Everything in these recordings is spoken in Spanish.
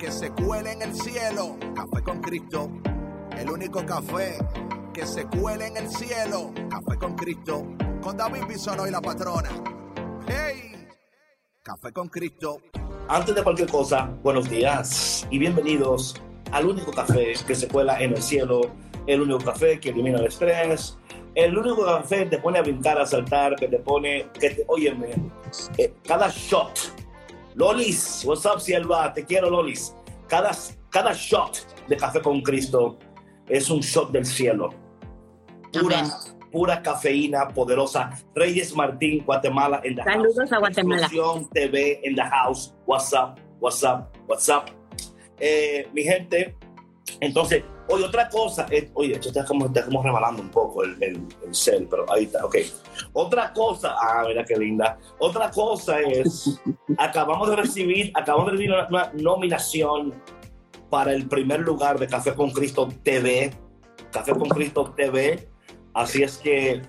que se cuele en el cielo. Café con Cristo. El único café que se cuele en el cielo. Café con Cristo. Con David Bisonó y la patrona. ¡Hey! Café con Cristo. Antes de cualquier cosa, buenos días y bienvenidos al único café que se cuela en el cielo, el único café que elimina el estrés, el único café que te pone a brincar, a saltar, que te pone, que te, óyeme, eh, cada shot Lolis, what's up, Sierva? Te quiero, Lolis. Cada, cada shot de café con Cristo es un shot del cielo. Pura, pura cafeína poderosa. Reyes Martín, Guatemala, en the Saludos house. a Guatemala. Explosión TV en the house. What's up, what's up, what's up. Eh, mi gente, entonces, oye, otra cosa, eh, oye, esto está como, está como rebalando un poco el, el, el cel, pero ahí está, ok. Otra cosa, ah, mira qué linda. Otra cosa es, acabamos de recibir, acabamos de recibir una, una nominación para el primer lugar de Café con Cristo TV, Café con Cristo TV. Así es que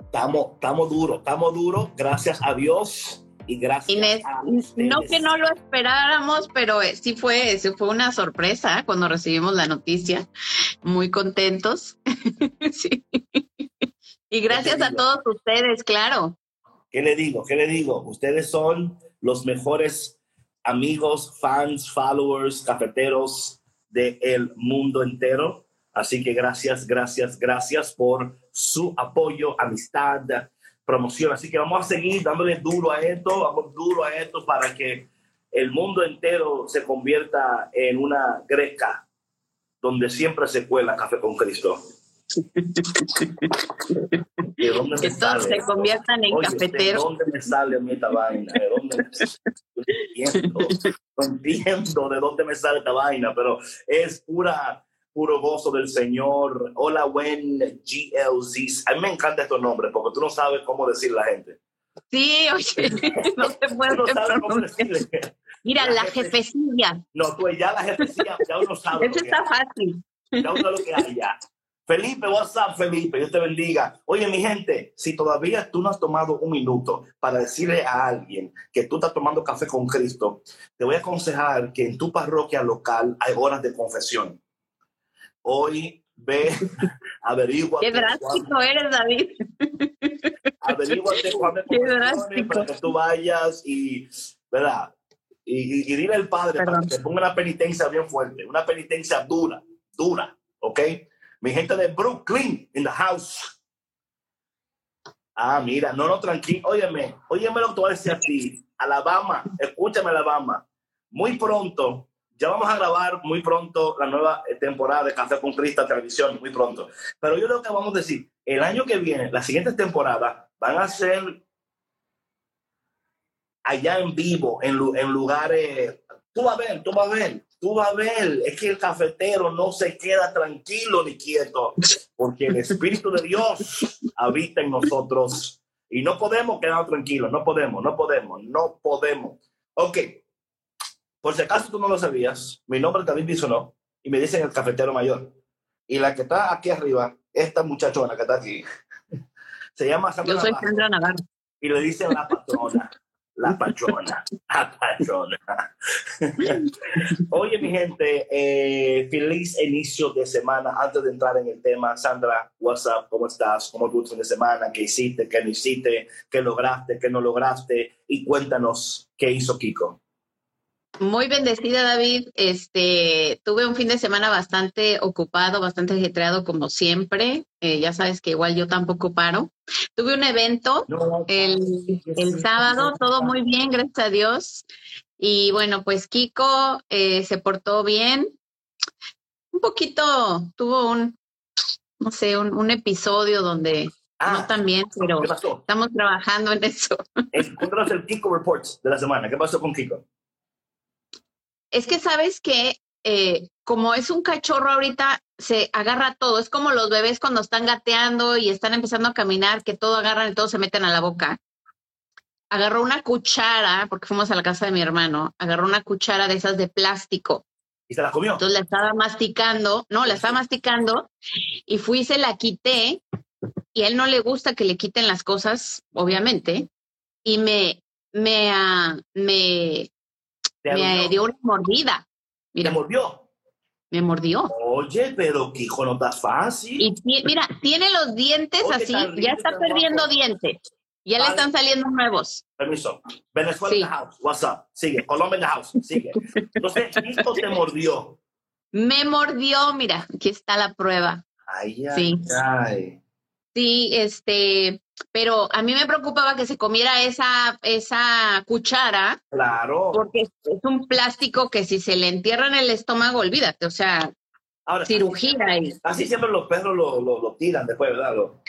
estamos, estamos duros, estamos duros, gracias a Dios y gracias Inés, a no que no lo esperáramos, pero eh, sí fue, sí fue una sorpresa cuando recibimos la noticia. Muy contentos. Sí. Y gracias a todos ustedes, claro. ¿Qué le digo? ¿Qué le digo? Ustedes son los mejores amigos, fans, followers, cafeteros del mundo entero. Así que gracias, gracias, gracias por su apoyo, amistad, promoción. Así que vamos a seguir dándole duro a esto, vamos duro a esto para que el mundo entero se convierta en una greca donde siempre se cuela café con Cristo. ¿De dónde Que todos se conviertan en Oye, cafeteros. ¿De dónde me sale mí esta vaina? ¿De dónde me... No entiendo, no entiendo de dónde me sale esta vaina, pero es pura, puro gozo del Señor. Hola, buen GLZ. A mí me encantan estos nombres porque tú no sabes cómo decir la gente. Sí, oye, no se puede no sabes cómo decirle. Mira, La la jefe- jefecilla. No, tú ya la gente ya, uno sabe. Eso está fácil. Ya uno sabe lo que hay ya. Felipe, what's up, Felipe? Dios te bendiga. Oye, mi gente, si todavía tú no has tomado un minuto para decirle a alguien que tú estás tomando café con Cristo, te voy a aconsejar que en tu parroquia local hay horas de confesión. Hoy ve, averigua. Qué drástico eres, David. Averíguate drástico. para que tú vayas y, ¿verdad? Y, y- y dile al Padre para Perdón. que te ponga una penitencia bien fuerte, una penitencia dura, dura, ¿ok? Mi gente de Brooklyn, in the house. Ah, mira, no, no, tranquilo. Óyeme, óyeme lo que te voy a decir a ti. Alabama, escúchame, Alabama. Muy pronto, ya vamos a grabar muy pronto la nueva eh, temporada de Café con Cristo en televisión, muy pronto. Pero yo lo que vamos a decir, el año que viene, las siguientes temporadas van a ser allá en vivo, en, en lugares. Tú vas a ver, tú vas a ver, tú vas a ver. Es que el cafetero no se queda tranquilo ni quieto, porque el Espíritu de Dios habita en nosotros y no podemos quedar tranquilos, no podemos, no podemos, no podemos. Ok, por si acaso tú no lo sabías, mi nombre es David Bisonó y me dicen el cafetero mayor. Y la que está aquí arriba, esta muchachona que está aquí, se llama Sandra Yo soy Navarro Sandra Navarro. y le dicen la patrona, la patrona, la patrona. Oye, mi gente, eh, feliz inicio de semana. Antes de entrar en el tema, Sandra, what's up? ¿Cómo estás? ¿Cómo tu fin de semana? ¿Qué hiciste? ¿Qué no hiciste? ¿Qué lograste? ¿Qué no lograste? Y cuéntanos qué hizo Kiko. Muy bendecida, David. Este, tuve un fin de semana bastante ocupado, bastante ajetreado como siempre. Eh, ya sabes que igual yo tampoco paro. Tuve un evento el, el sábado, todo muy bien, gracias a Dios. Y bueno, pues Kiko eh, se portó bien. Un poquito, tuvo un, no sé, un, un episodio donde Ah, no tan bien, pero estamos trabajando en eso. Encontramos el Kiko Reports de la semana. ¿Qué pasó con Kiko? Es que sabes que eh, como es un cachorro ahorita, se agarra todo. Es como los bebés cuando están gateando y están empezando a caminar, que todo agarran y todo se meten a la boca. Agarró una cuchara, porque fuimos a la casa de mi hermano, agarró una cuchara de esas de plástico. ¿Y se la comió? Entonces la estaba masticando, no, la estaba masticando y fui y se la quité y a él no le gusta que le quiten las cosas, obviamente, y me, me, ah, me, ¿Te me dio una mordida. ¿Te Mira, mordió? me mordió. Oye, pero Kiko no está fácil. Y mira, tiene los dientes Oye, así, ya está perdiendo guapo. dientes. Ya le están saliendo nuevos. Permiso. Venezuela Sí. in the house. What's up? Sigue. Colombia in the house. Sigue. Entonces, Kiko te mordió. Me mordió, mira, aquí está la prueba. Ay, ay, Sí. ay. Sí, este, pero a mí me preocupaba que se comiera esa, esa cuchara, Claro. porque es un plástico que si se le entierra en el estómago, olvídate, o sea, Ahora, cirugía ahí. Así siempre los perros lo, lo, lo tiran después, ¿verdad? Lo,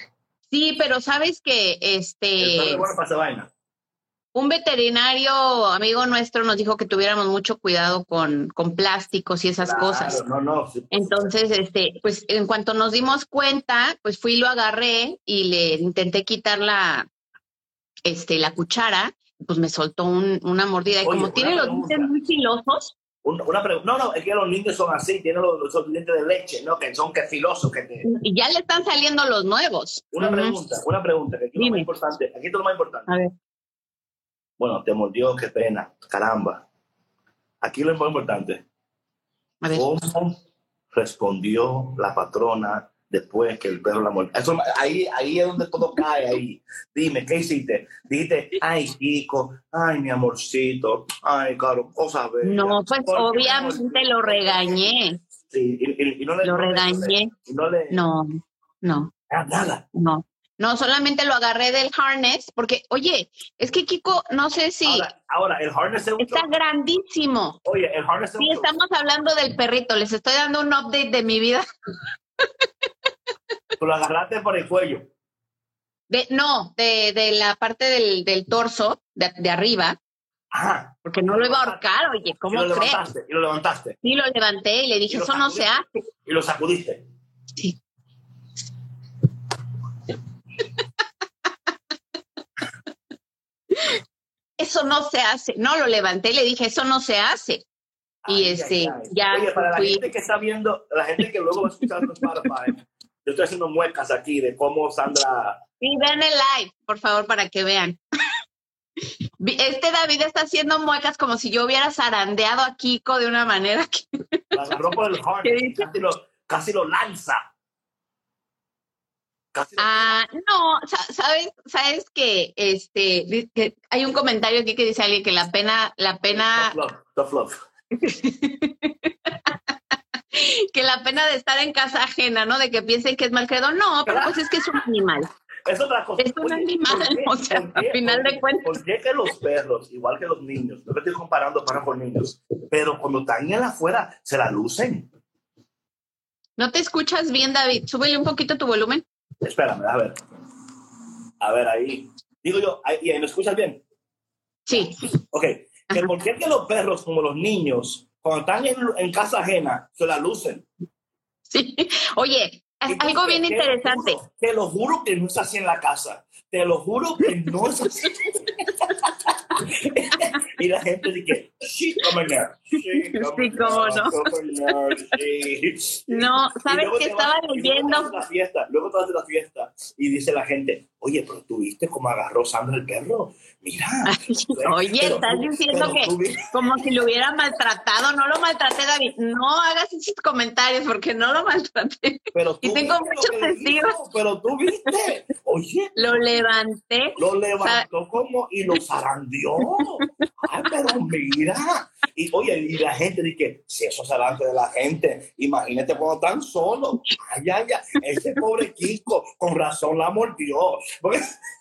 Sí, pero sabes que este, es bueno para esa vaina. Un veterinario amigo nuestro nos dijo que tuviéramos mucho cuidado con, con plásticos y esas Claro, cosas. No, no. sí. Entonces, este, pues en cuanto nos dimos cuenta, pues fui y lo agarré y le intenté quitar la, este, la cuchara, pues me soltó un- una mordida. Y como tiene los dientes muy filosos, Un- una pregunta. No, no, es que los niños son así, tienen los, los dientes de leche, ¿no? Que son que filosos, que te... y ya le están saliendo los nuevos. Una pregunta, una pregunta, que aquí es lo más importante. Aquí es lo más importante. A ver. Bueno, te mordió, qué pena, caramba. Aquí lo más importante. A ver. ¿Cómo respondió la patrona después que el perro la mordió? Eso, ahí, ahí es donde todo cae ahí. Dime, ¿qué hiciste? Dijiste, ay, Kiko, ay, mi amorcito, ay, caro, cosa bella. No, pues ¿Por qué me obviamente lo regañé. Sí, y, y- y no le Lo regañé. no le No, no, ah, nada. no. No, solamente lo agarré del harness, porque, oye, es que Kiko, no sé si Ahora, ahora, el harness es un está grandísimo. Oye, el harness es Sí, un estamos hablando del perrito. Les estoy dando un update de mi vida. Tú lo agarraste por el cuello. De, no, de, de la parte del, del torso, de, de arriba, Ajá. porque no lo iba a ahorcar, oye, Y ¿cómo lo crees? levantaste, y lo levantaste. Sí, lo levanté y le dije, Y lo eso no se hace. Y lo sacudiste. Sí. Eso no se hace. No, lo levanté y le dije, eso no se hace. Y este, ya Oye, para la gente que está viendo, la gente que luego va a escuchar en Spotify, yo estoy haciendo muecas aquí de cómo Sandra. Sí, vean el live, por favor, para que vean. Este David está haciendo muecas como si yo hubiera zarandeado a Kiko de una manera que La agarró por el casi lo lanza. Casi Ah, no, sa- sabes, sabes que este que hay un comentario aquí que dice alguien que la pena, la pena, Tough love, tough love. que la pena de estar en casa ajena, ¿no? De que piensen que es malcriado. No, pero pues es que es un animal. Es otra cosa. Es un animal, ¿por qué- o sea, al final de cuentas. ¿Por qué que los perros, igual que los niños, no me estoy comparando perros con niños, pero cuando están en afuera se la lucen? ¿No te escuchas bien, David? Súbele un poquito tu volumen. Espérame, a ver. A ver, ahí. Digo yo, ahí, ¿y ahí ¿me escuchas bien? Sí. Ok. Que. ¿Por qué que los perros, como los niños, cuando están en, en casa ajena, se la lucen? Sí. Oye, algo bien te lo interesante. juro, Te lo juro que no es así en la casa. Te lo juro que no es así. y la gente dice, sí, cómo no. Sí, cómo Sí, cómo no. no, sí. No, Y ¿sabes qué estaba leyendo? luego te vas a la fiesta y dice la gente, oye, pero tú viste cómo agarró Sandra el perro. Mira. Oye, Pero estás tú- diciendo que tú como si lo hubiera maltratado. No lo maltraté, David. No hagas esos comentarios porque no lo maltraté. Pero Y tú tengo viste lo muchos testigos. Pero tú viste. Oye, Lo levanté. lo levantó como y lo zarandeó. Ay, pero mira. Y oye, y la gente dice, si eso es delante de la gente, imagínate cuando están solos. Ay, ay, ay, ese pobre Kiko, con razón la mordió.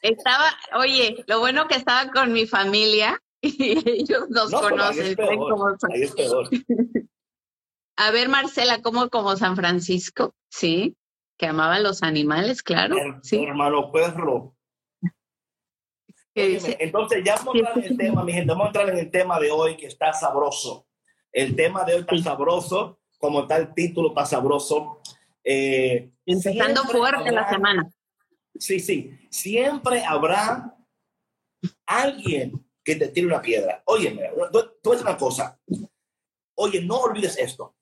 Estaba, oye, lo bueno que estaba con mi familia y ellos nos no, ahí conocen. es peor. Ahí es peor. A ver, Marcela, ¿cómo como San Francisco? Sí. que amaba los animales, claro. sí. hermano perro. Entonces ya vamos a entrar en el tema, mi gente, vamos a entrar en el tema de hoy que está sabroso. El tema de hoy está sabroso, como el título, está sabroso. Eh, Empezando fuerte la semana. Sí, sí. Siempre habrá alguien que te tire una piedra. Oye, tú una cosa. Oye, no olvides esto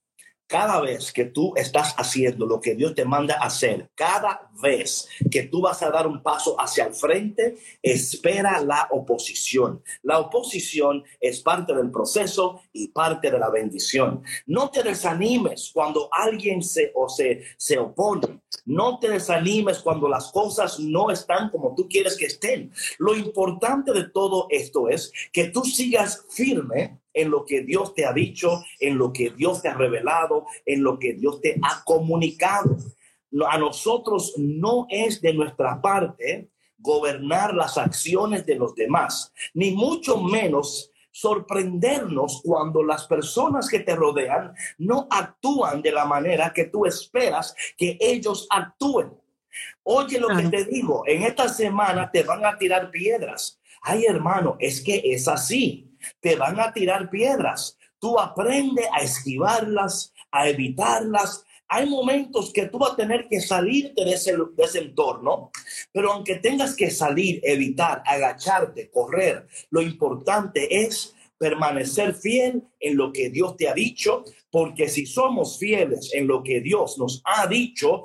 cada vez que tú estás haciendo lo que Dios te manda hacer, cada vez que tú vas a dar un paso hacia el frente, espera la oposición. La oposición es parte del proceso y parte de la bendición. No te desanimes cuando alguien se, o se, se opone. No te desanimes cuando las cosas no están como tú quieres que estén. Lo importante de todo esto es que tú sigas firme en lo que Dios te ha dicho, en lo que Dios te ha revelado, en lo que Dios te ha comunicado. A nosotros no es de nuestra parte gobernar las acciones de los demás, ni mucho menos sorprendernos cuando las personas que te rodean no actúan de la manera que tú esperas que ellos actúen. Oye lo que te digo, en esta semana te van a tirar piedras. Ay, hermano, es que es así te van a tirar piedras. Tú aprende a esquivarlas, a evitarlas. Hay momentos que tú vas a tener que salirte de ese, de ese entorno, pero aunque tengas que salir, evitar, agacharte, correr, lo importante es permanecer fiel en lo que Dios te ha dicho, porque si somos fieles en lo que Dios nos ha dicho,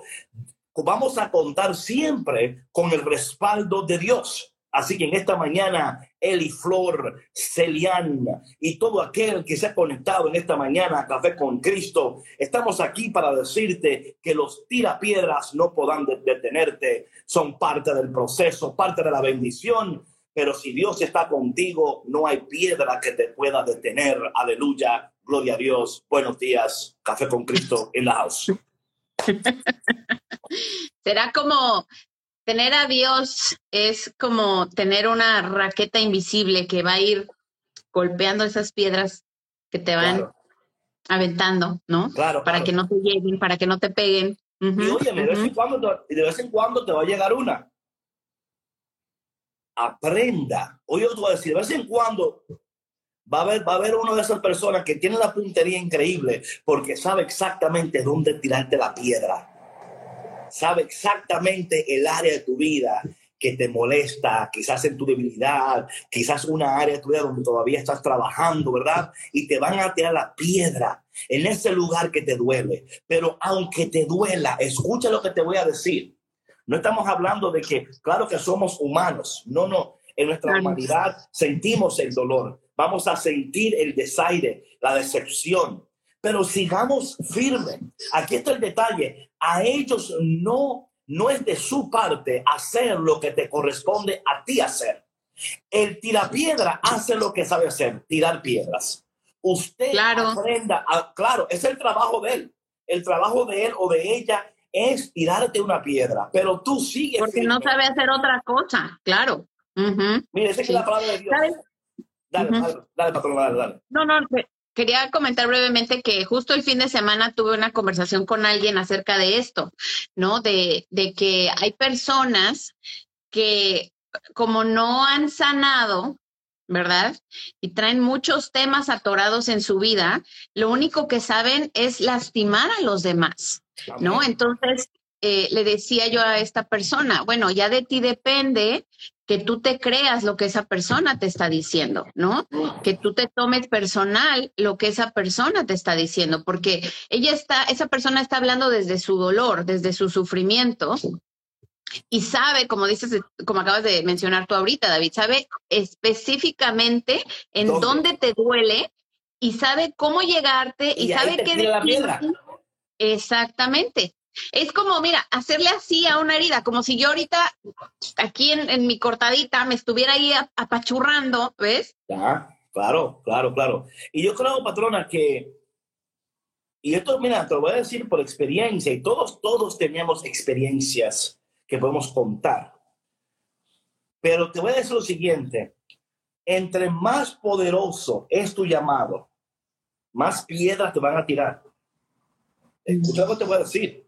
vamos a contar siempre con el respaldo de Dios. Así que en esta mañana, Eli Flor, Celian y todo aquel que se ha conectado en esta mañana a Café con Cristo, estamos aquí para decirte que los tirapiedras no podrán detenerte, son parte del proceso, parte de la bendición. Pero si Dios está contigo, no hay piedra que te pueda detener. Aleluya, gloria a Dios. Buenos días, Café con Cristo en la house. Será como tener a Dios es como tener una raqueta invisible que va a ir golpeando esas piedras que te van aventando, ¿no? Claro. Para que no te lleguen, para que no te peguen. y oye, de, vez en cuando te, de vez en cuando te va a llegar una. Aprenda. Oye, te voy a decir, de vez en cuando va a haber, va a haber una de esas personas que tiene la puntería increíble porque sabe exactamente dónde tirarte la piedra sabe exactamente el área de tu vida que te molesta, quizás en tu debilidad, quizás una área de tu vida donde todavía estás trabajando, ¿verdad? Y te van a tirar la piedra en ese lugar que te duele. Pero aunque te duela, escucha lo que te voy a decir. No estamos hablando de que, claro que somos humanos. No, no. En nuestra humanidad sentimos el dolor. Vamos a sentir el desaire, la decepción, pero sigamos firmes. Aquí está el detalle. A ellos no, no es de su parte hacer lo que te corresponde a ti hacer. El tirapiedra hace lo que sabe hacer, tirar piedras. Usted claro. aprenda, claro, es el trabajo de él. El trabajo de él o de ella es tirarte una piedra, pero tú sigues. Porque no sabe hacer otra cosa, claro. Mire, esa es la palabra de Dios. Dale, dale, dale, patrón, dale, dale. No, no, Quería comentar brevemente que justo el fin de semana tuve una conversación con alguien acerca de esto, ¿no? De, de que hay personas que como no han sanado, ¿verdad? Y traen muchos temas atorados en su vida, lo único que saben es lastimar a los demás, ¿no? Entonces, eh, le decía yo a esta persona, bueno, ya de ti depende que tú te creas lo que esa persona te está diciendo, ¿no? Que tú te tomes personal lo que esa persona te está diciendo, porque ella está, esa persona está hablando desde su dolor, desde su sufrimiento, y sabe, como dices, como acabas de mencionar tú ahorita, David, sabe específicamente en dónde, te duele y sabe cómo llegarte y, sabe qué decir. Exactamente. Es como, mira, hacerle así a una herida, como si yo ahorita aquí en, mi cortadita me estuviera ahí apachurrando, ¿ves? Claro, claro, claro. Y yo creo, patrona, que, y esto, mira, te lo voy a decir por experiencia, y todos, todos tenemos experiencias que podemos contar. Pero te voy a decir lo siguiente, entre más poderoso es tu llamado, más piedras te van a tirar. Escucha lo que te voy a decir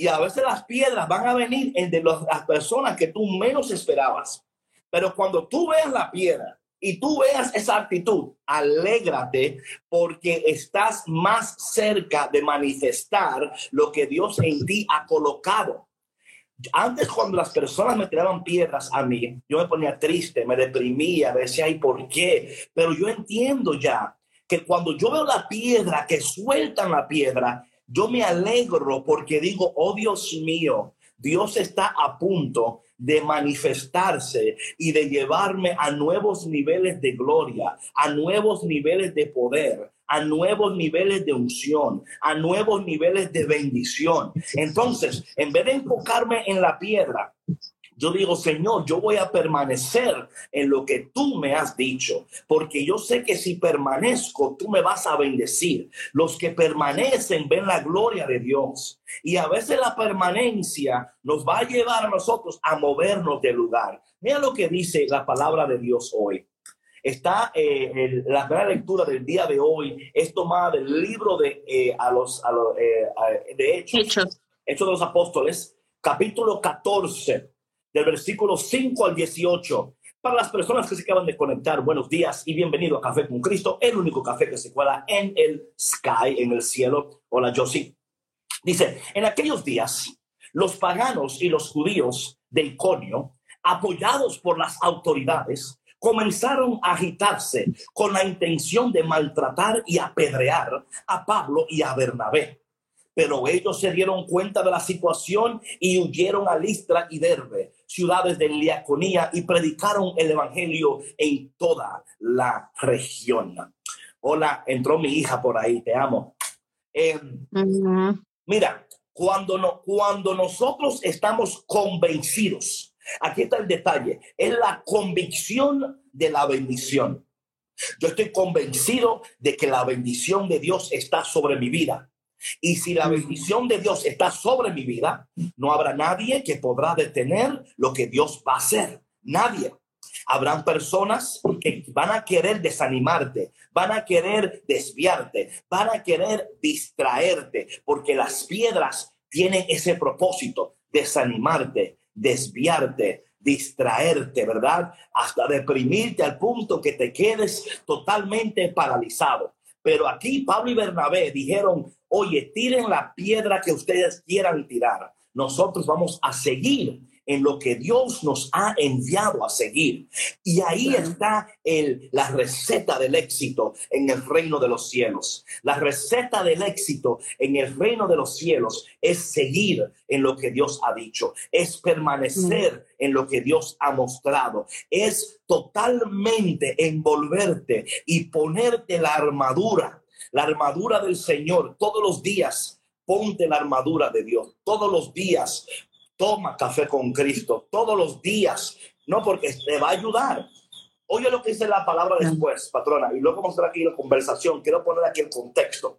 Y a veces las piedras van a venir de las personas que tú menos esperabas. Pero cuando tú veas la piedra y tú veas esa actitud, alégrate porque estás más cerca de manifestar lo que Dios en ti ha colocado. Antes cuando las personas me tiraban piedras a mí, yo me ponía triste, me deprimía, decía, ¿y por qué? Pero yo entiendo ya que cuando yo veo la piedra, que sueltan la piedra, yo me alegro porque digo, oh Dios mío, Dios está a punto de manifestarse y de llevarme a nuevos niveles de gloria, a nuevos niveles de poder, a nuevos niveles de unción, a nuevos niveles de bendición. Entonces, en vez de enfocarme en la piedra, yo digo, Señor, yo voy a permanecer en lo que tú me has dicho, porque yo sé que si permanezco, tú me vas a bendecir. Los que permanecen ven la gloria de Dios. Y a veces la permanencia nos va a llevar a nosotros a movernos del lugar. Mira lo que dice la palabra de Dios hoy. Está eh, la primera lectura del día de hoy, es tomada del libro de, eh, a los, a los eh, de Hechos, Hechos. Hechos de los Apóstoles, capítulo 14 del versículo 5 al 18. Para las personas que se acaban de conectar, buenos días y bienvenido a Café con Cristo, el único café que se cuela en el sky, en el cielo. Hola, sí. Dice, en aquellos días, los paganos y los judíos de Iconio, apoyados por las autoridades, comenzaron a agitarse con la intención de maltratar y apedrear a Pablo y a Bernabé pero ellos se dieron cuenta de la situación y huyeron a Listra y Derbe, ciudades de Liaconía, y predicaron el evangelio en toda la región. Hola, entró mi hija por ahí, te amo. Em, mira, cuando, no, cuando nosotros estamos convencidos, aquí está el detalle, es la convicción de la bendición. Yo estoy convencido de que la bendición de Dios está sobre mi vida. Y si la bendición de Dios está sobre mi vida, no habrá nadie que podrá detener lo que Dios va a hacer. Nadie. Habrán personas que van a querer desanimarte, van a querer desviarte, van a querer distraerte, porque las piedras tienen ese propósito, desanimarte, desviarte, distraerte, ¿verdad? Hasta deprimirte al punto que te quedes totalmente paralizado. Pero aquí Pablo y Bernabé dijeron, oye, tiren la piedra que ustedes quieran tirar. Nosotros vamos a seguir en lo que Dios nos ha enviado a seguir. Y ahí está el, la receta del éxito en el reino de los cielos. La receta del éxito en el reino de los cielos es seguir en lo que Dios ha dicho, es permanecer en lo que Dios ha mostrado, es totalmente envolverte y ponerte la armadura la armadura del Señor todos los días. Ponte la armadura de Dios todos los días. Toma café con Cristo todos los días. No porque te va a ayudar. Oye lo que dice la palabra después, patrona, y luego mostrar aquí la conversación. Quiero poner aquí el contexto.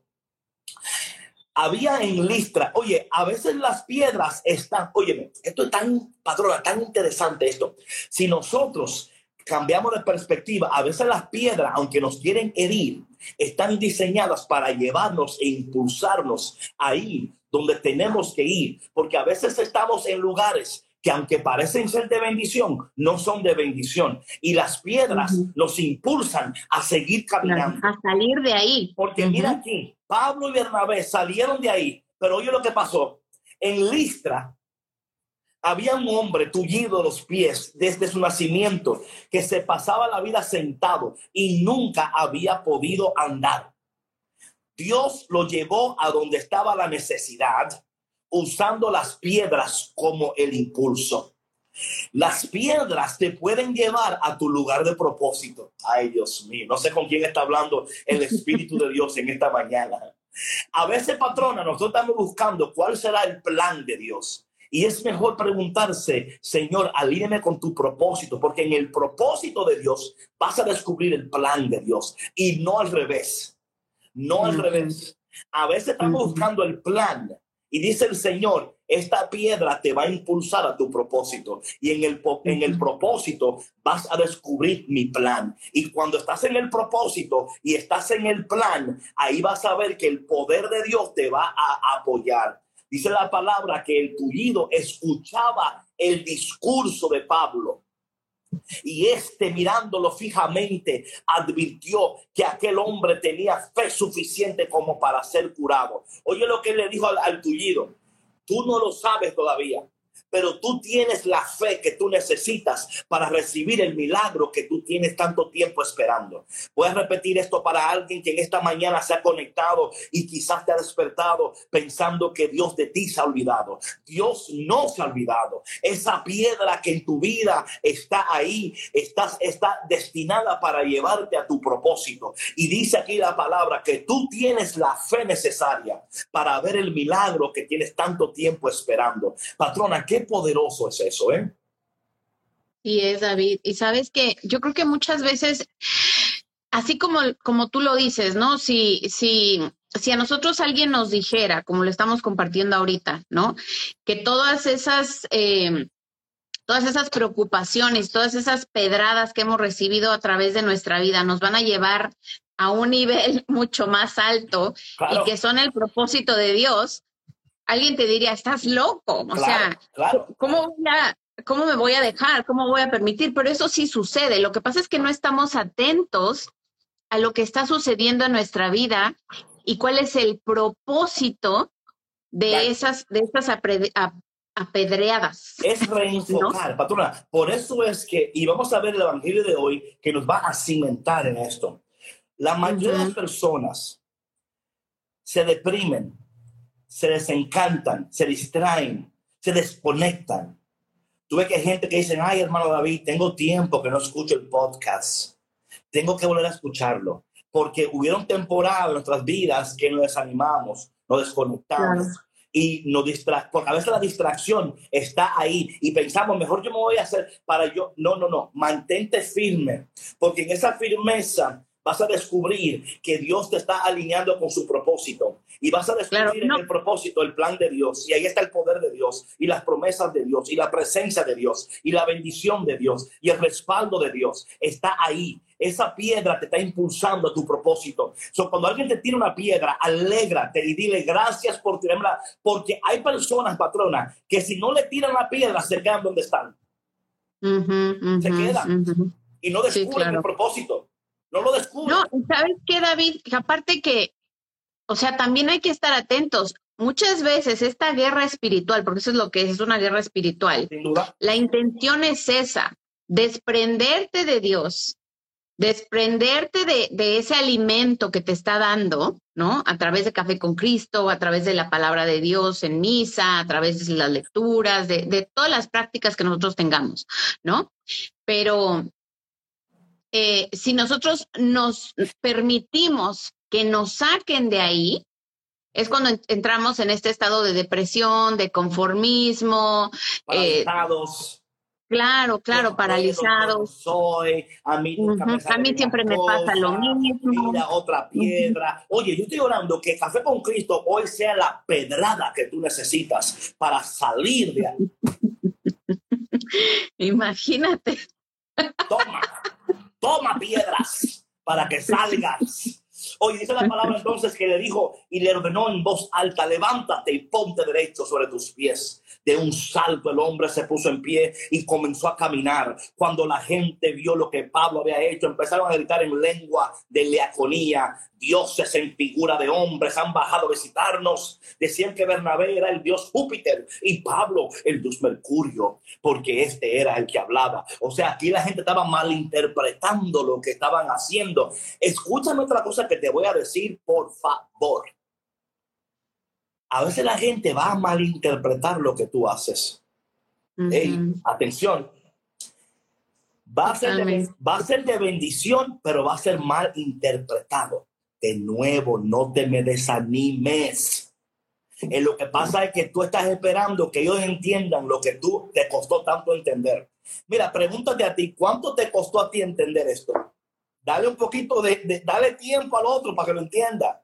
Había en Listra, oye, a veces las piedras están, óyeme, esto es tan, patrona, tan interesante esto. Si nosotros cambiamos de perspectiva, a veces las piedras, aunque nos quieren herir, están diseñadas para llevarnos e impulsarnos ahí donde tenemos que ir, porque a veces estamos en lugares que aunque parecen ser de bendición, no son de bendición. Y las piedras nos impulsan a seguir caminando. A salir de ahí. Porque mira aquí, Pablo y Bernabé salieron de ahí, pero oye lo que pasó. En Listra había un hombre tullido los pies desde su nacimiento que se pasaba la vida sentado y nunca había podido andar. Dios lo llevó a donde estaba la necesidad usando las piedras como el impulso. Las piedras te pueden llevar a tu lugar de propósito. Ay, Dios mío, no sé con quién está hablando el Espíritu de Dios en esta mañana. A veces, patrona, nosotros estamos buscando cuál será el plan de Dios. Y es mejor preguntarse, Señor, alíñame con tu propósito, porque en el propósito de Dios vas a descubrir el plan de Dios y no al revés. No al revés. A veces estamos buscando el plan y dice el Señor, esta piedra te va a impulsar a tu propósito. Y en el, en el propósito vas a descubrir mi plan. Y cuando estás en el propósito y estás en el plan, ahí vas a ver que el poder de Dios te va a apoyar. Dice la palabra que el tullido escuchaba el discurso de Pablo. Y este mirándolo fijamente advirtió que aquel hombre tenía fe suficiente como para ser curado. Oye lo que le dijo al, al tullido, tú no lo sabes todavía, pero tú tienes la fe que tú necesitas para recibir el milagro que tú tienes tanto tiempo esperando. Voy a repetir esto para alguien que en esta mañana se ha conectado y quizás te ha despertado pensando que Dios de ti se ha olvidado. Dios no se ha olvidado. Esa piedra que en tu vida está ahí, está, está destinada para llevarte a tu propósito. Y dice aquí la palabra que tú tienes la fe necesaria para ver el milagro que tienes tanto tiempo esperando. Patrona, ¿qué poderoso es eso, ¿eh? Y es, David. Y sabes que yo creo que muchas veces, así como, como tú lo dices, ¿no? Si, si, si a nosotros alguien nos dijera, como lo estamos compartiendo ahorita, ¿no? Que todas esas, eh, todas esas preocupaciones, todas esas pedradas que hemos recibido a través de nuestra vida nos van a llevar a un nivel mucho más alto Claro. y que son el propósito de Dios, alguien te diría, estás loco. O Claro, sea, claro. ¿cómo, voy a- ¿cómo me voy a dejar? ¿Cómo voy a permitir? Pero eso sí sucede. Lo que pasa es que no estamos atentos a lo que está sucediendo en nuestra vida y cuál es el propósito de Claro. esas, de a- apedreadas. Es reenfocar, patrona. Por eso es que, y vamos a ver el Evangelio de hoy, que nos va a cimentar en esto. La mayoría de las personas se deprimen, se desencantan, se distraen, se desconectan. Tú ves que gente que dice, ay, hermano David, tengo tiempo que no escucho el podcast. Tengo que volver a escucharlo. Porque hubieron temporadas en nuestras vidas que nos desanimamos, nos desconectamos y nos distraemos. Porque a veces la distracción está ahí y pensamos, mejor yo me voy a hacer para yo. No, no, no. Mantente firme. Porque en esa firmeza vas a descubrir que Dios te está alineando con su propósito. Y vas a descubrir Claro, no. en el propósito el plan de Dios. Y ahí está el poder de Dios y las promesas de Dios y la presencia de Dios y la bendición de Dios y el respaldo de Dios. Está ahí. Esa piedra te está impulsando a tu propósito. So, cuando alguien te tira una piedra, alégrate y dile gracias por tirarla. Porque hay personas, patrona, que si no le tiran la piedra, se quedan donde están Se ujú, queda. ujú. y no Sí, descubren claro. el propósito. No lo descubren. No, ¿y ¿sabes qué, David? Que aparte que, o sea, también hay que estar atentos. Muchas veces esta guerra espiritual, porque eso es lo que es, es una guerra espiritual, Sin duda. la intención es esa, desprenderte de Dios, desprenderte de, de ese alimento que te está dando, ¿no? A través de Café con Cristo, a través de la palabra de Dios en misa, a través de las lecturas, de, de todas las prácticas que nosotros tengamos, ¿no? Pero eh, si nosotros nos permitimos que nos saquen de ahí, es cuando en- entramos en este estado de depresión, de conformismo, eh, Paralizados. claro, Yo claro, paralizados. Soy, a mí nunca Ujú, sale A mí siempre me pasa lo mismo. Mira, otra piedra. Oye, yo estoy orando que Café con Cristo hoy sea la pedrada que tú necesitas para salir de ahí. Imagínate. Toma, toma piedras para que salgas. Hoy dice la palabra entonces que le dijo y le ordenó en voz alta, levántate y ponte derecho sobre tus pies. De un salto el hombre se puso en pie y comenzó a caminar. Cuando la gente vio lo que Pablo había hecho, empezaron a gritar en lengua de leaconía. Dioses en figura de hombres han bajado a visitarnos. Decían que Bernabé era el dios Júpiter y Pablo el dios Mercurio, porque este era el que hablaba. O sea, aquí la gente estaba malinterpretando lo que estaban haciendo. Escúchame otra cosa que te voy a decir, por favor. A veces la gente va a malinterpretar lo que tú haces. Atención. Va a, ser de, Totalmente. va a ser de bendición, pero va a ser mal interpretado. De nuevo, no te me desanimes. Eh, lo que pasa es que tú estás esperando que ellos entiendan lo que tú te costó tanto entender. Mira, pregúntate a ti, ¿cuánto te costó a ti entender esto? Dale un poquito de, dale tiempo al otro para que lo entienda.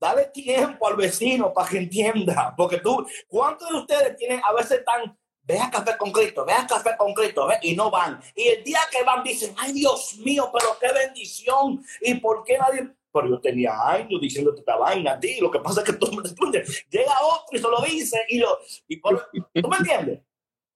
Dale tiempo al vecino para que entienda. Porque tú, ¿cuántos de ustedes tienen a veces tan, ve a café con Cristo, ve a café con Cristo, ve, y no van? Y el día que van dicen, ay Dios mío, pero qué bendición. ¿Y por qué nadie? pero yo tenía años diciéndote esta vaina a ti, lo que pasa es que tú me respondes. Llega otro y se lo dice y lo... Y por, ¿Tú me entiendes?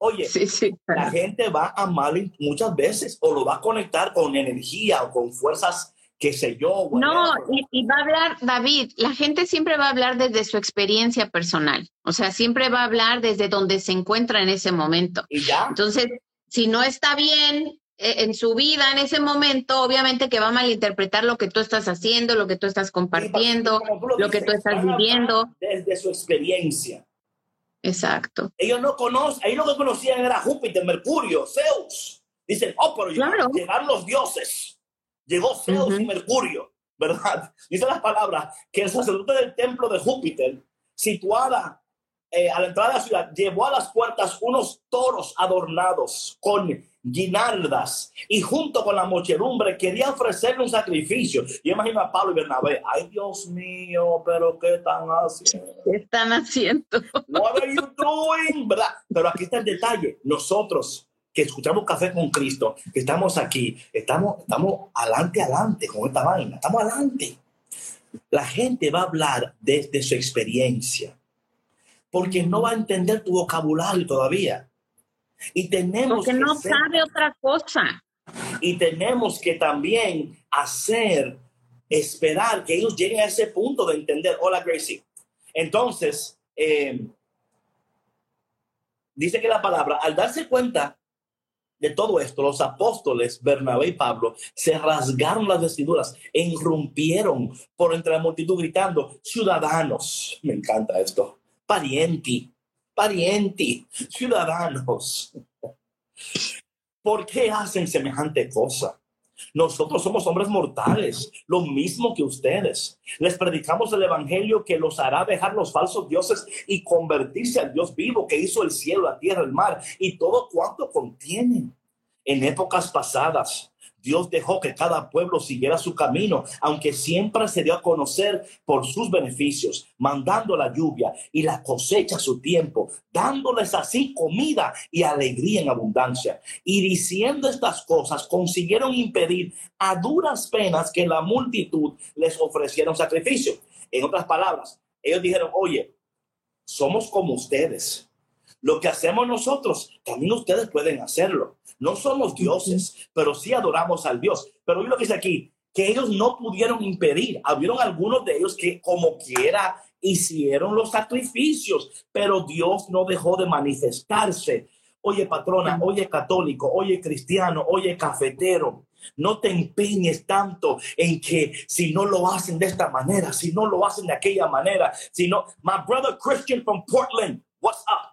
Oye, Sí, sí. la gente va a amar muchas veces o lo va a conectar con energía o con fuerzas, qué sé yo. No, y, y va a hablar, David, la gente siempre va a hablar desde su experiencia personal, o sea, siempre va a hablar desde donde se encuentra en ese momento. Y ya. Entonces, si no está bien eh, en su vida en ese momento, obviamente que va a malinterpretar lo que tú estás haciendo, lo que tú estás compartiendo, lo que tú estás viviendo. Desde su experiencia. Exacto. Ellos no conocen, ellos lo que conocían era Júpiter, Mercurio, Zeus. Dicen, oh, pero Claro. llegaron los dioses. Llegó Zeus Ujú. y Mercurio, ¿verdad? Dice las palabras que el sacerdote del templo de Júpiter, situada eh, a la entrada de la ciudad, llevó a las puertas unos toros adornados con guinaldas y junto con la muchedumbre quería ofrecerle un sacrificio. Yo imagino a Pablo y Bernabé, ay Dios mío, pero ¿qué están haciendo? ¿Qué están haciendo? What are you doing? ¿Verdad? Pero aquí está el detalle. Nosotros que escuchamos Café con Cristo, que estamos aquí, estamos, estamos adelante, adelante con esta vaina. Estamos adelante. La gente va a hablar desde su experiencia, porque no va a entender tu vocabulario todavía. Y tenemos, Porque que no ser- sabe otra cosa. y tenemos que también hacer, esperar que ellos lleguen a ese punto de entender. Hola, Gracie. Entonces, eh, dice que la palabra, al darse cuenta de todo esto, los apóstoles Bernabé y Pablo se rasgaron las vestiduras e irrumpieron por entre la multitud gritando, ciudadanos, me encanta esto, parienti, parienti, ciudadanos. ¿Por qué hacen semejante cosa? Nosotros somos hombres mortales, lo mismo que ustedes. Les predicamos el Evangelio que los hará dejar los falsos dioses y convertirse al Dios vivo que hizo el cielo, la tierra, el mar y todo cuanto contienen. En épocas pasadas, Dios dejó que cada pueblo siguiera su camino, aunque siempre se dio a conocer por sus beneficios, mandando la lluvia y la cosecha a su tiempo, dándoles así comida y alegría en abundancia. Y diciendo estas cosas, consiguieron impedir a duras penas que la multitud les ofreciera un sacrificio. En otras palabras, ellos dijeron, oye, somos como ustedes. Lo que hacemos nosotros, también ustedes pueden hacerlo. No somos dioses, pero sí adoramos al Dios. Pero oye lo que dice aquí, que ellos no pudieron impedir. Habieron algunos de ellos que como quiera hicieron los sacrificios, pero Dios no dejó de manifestarse. Oye, patrona, oye, católico, oye, cristiano, oye, cafetero. No te empeñes tanto en que si no lo hacen de esta manera, si no lo hacen de aquella manera, si no, my brother Christian from Portland, what's up?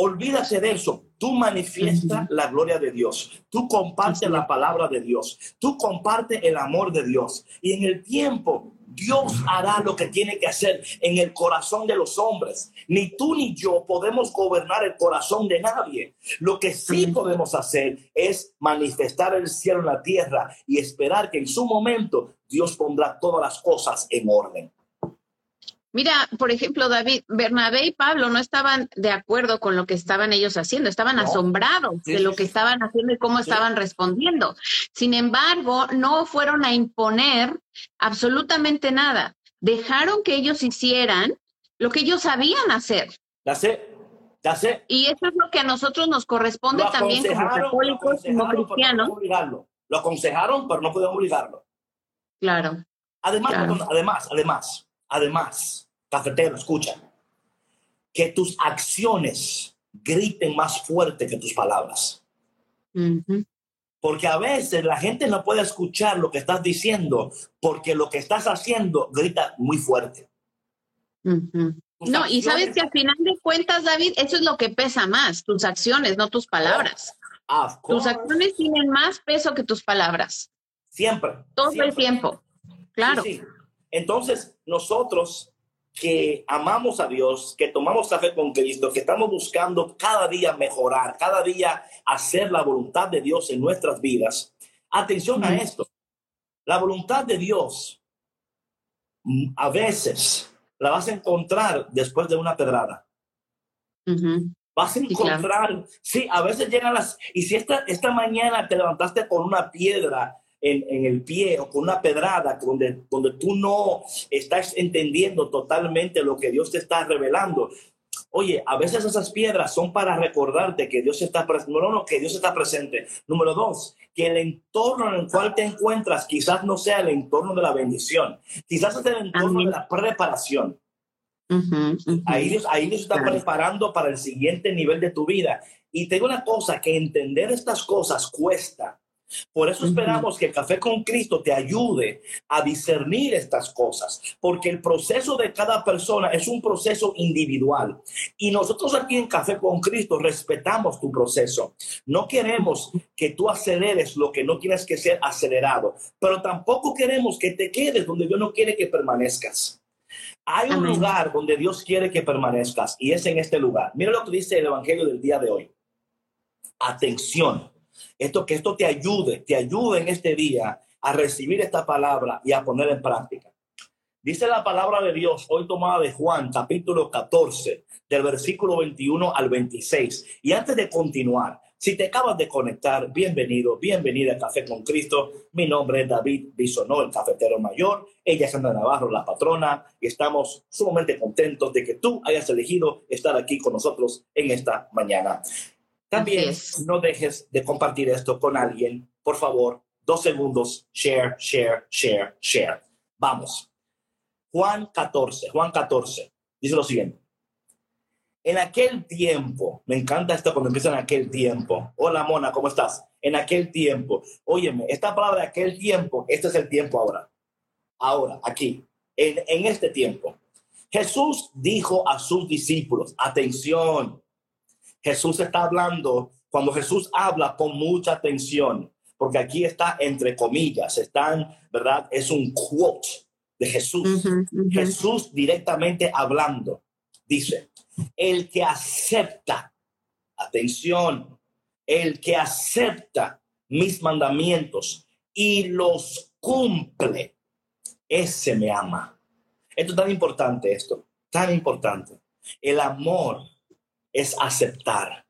Olvídate de eso. Tú manifiesta la gloria de Dios. Tú comparte la palabra de Dios. Tú comparte el amor de Dios. Y en el tiempo, Dios hará lo que tiene que hacer en el corazón de los hombres. Ni tú ni yo podemos gobernar el corazón de nadie. Lo que sí podemos hacer es manifestar el cielo en la tierra y esperar que en su momento Dios pondrá todas las cosas en orden. Mira, por ejemplo, David, Bernabé y Pablo no estaban de acuerdo con lo que estaban ellos haciendo, estaban No. asombrados Sí, de lo que estaban haciendo y cómo Sí. estaban respondiendo. Sin embargo, no fueron a imponer absolutamente nada. Dejaron que ellos hicieran lo que ellos sabían hacer. Ya sé, ya sé. Y eso es lo que a nosotros nos corresponde Lo también como católicos, como no cristianos. Lo aconsejaron, pero no pudieron obligarlo. Claro. Además, Claro. además, además, además, cafetero, escucha, que tus acciones griten más fuerte que tus palabras. Porque a veces la gente no puede escuchar lo que estás diciendo porque lo que estás haciendo grita muy fuerte. No, y sabes que al final de cuentas, David, eso es lo que pesa más, tus acciones, no tus palabras. Tus acciones tienen más peso que tus palabras, Siempre. todo el tiempo. Claro. Sí, sí. Entonces, nosotros que amamos a Dios, que tomamos café con Cristo, que estamos buscando cada día mejorar, cada día hacer la voluntad de Dios en nuestras vidas. Atención a esto. La voluntad de Dios a veces la vas a encontrar después de una pedrada. Vas a Sí, claro. encontrar, sí, a veces llegan las, y si esta, esta mañana te levantaste con una piedra en, en, el pie o con una pedrada donde, donde tú no estás entendiendo totalmente lo que Dios te está revelando. Oye, a veces esas piedras son para recordarte que Dios está presente. Número uno, que Dios está presente. Número dos, que el entorno en el cual te encuentras quizás no sea el entorno de la bendición. Quizás es el entorno de la preparación. Ahí, Dios, ahí Dios está preparando para el siguiente nivel de tu vida. Y tengo una cosa, que entender estas cosas cuesta. Por eso esperamos que el Café con Cristo te ayude a discernir estas cosas, porque el proceso de cada persona es un proceso individual. Y nosotros aquí en Café con Cristo respetamos tu proceso. No queremos que tú aceleres lo que no tienes que ser acelerado, pero tampoco queremos que te quedes donde Dios no quiere que permanezcas. Hay un lugar donde Dios quiere que permanezcas y es en este lugar. Mira lo que dice el Evangelio del día de hoy. Atención esto, que esto te ayude, te ayude en este día a recibir esta palabra y a poner en práctica. Dice la palabra de Dios, hoy tomada de Juan, capítulo 14, del versículo 21 al 26. Y antes de continuar, si te acabas de conectar, bienvenido, bienvenida a Café con Cristo. Mi nombre es David Bisonó, el cafetero mayor. Ella es Sandra Navarro, la patrona. Y estamos sumamente contentos de que tú hayas elegido estar aquí con nosotros en esta mañana. También no dejes de compartir esto con alguien. Por favor, dos segundos. Share, share, share, share. Vamos. Juan 14, Juan 14. Dice lo siguiente. En aquel tiempo, me encanta esto cuando empieza en aquel tiempo. Hola, Mona, ¿cómo estás? En aquel tiempo. Óyeme, esta palabra de aquel tiempo, este es el tiempo ahora. Ahora, aquí, en, en este tiempo. Jesús dijo a sus discípulos, atención, Jesús está hablando, cuando Jesús habla con mucha atención, porque aquí está entre comillas, están, ¿verdad? Es un quote de Jesús. Jesús directamente hablando, dice, el que acepta, atención, el que acepta mis mandamientos y los cumple, ese me ama. Esto es tan importante, esto, tan importante. El amor es aceptar.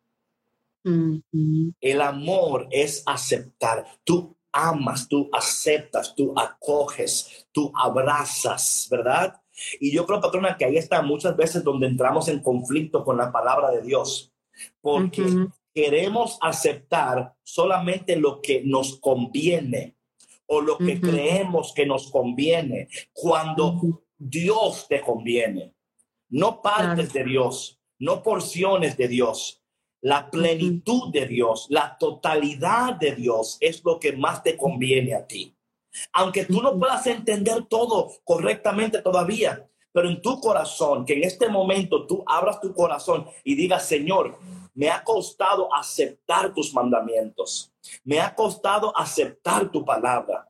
El amor es aceptar. Tú amas, tú aceptas, tú acoges, tú abrazas, ¿verdad? Y yo creo, patrona, que ahí está muchas veces donde entramos en conflicto con la palabra de Dios, porque queremos aceptar solamente lo que nos conviene o lo que creemos que nos conviene, cuando Dios te conviene, no partes de Dios no porciones de Dios. La plenitud de Dios, la totalidad de Dios es lo que más te conviene a ti. Aunque tú no puedas entender todo correctamente todavía, pero en tu corazón, que en este momento tú abras tu corazón y digas, Señor, me ha costado aceptar tus mandamientos, me ha costado aceptar tu palabra,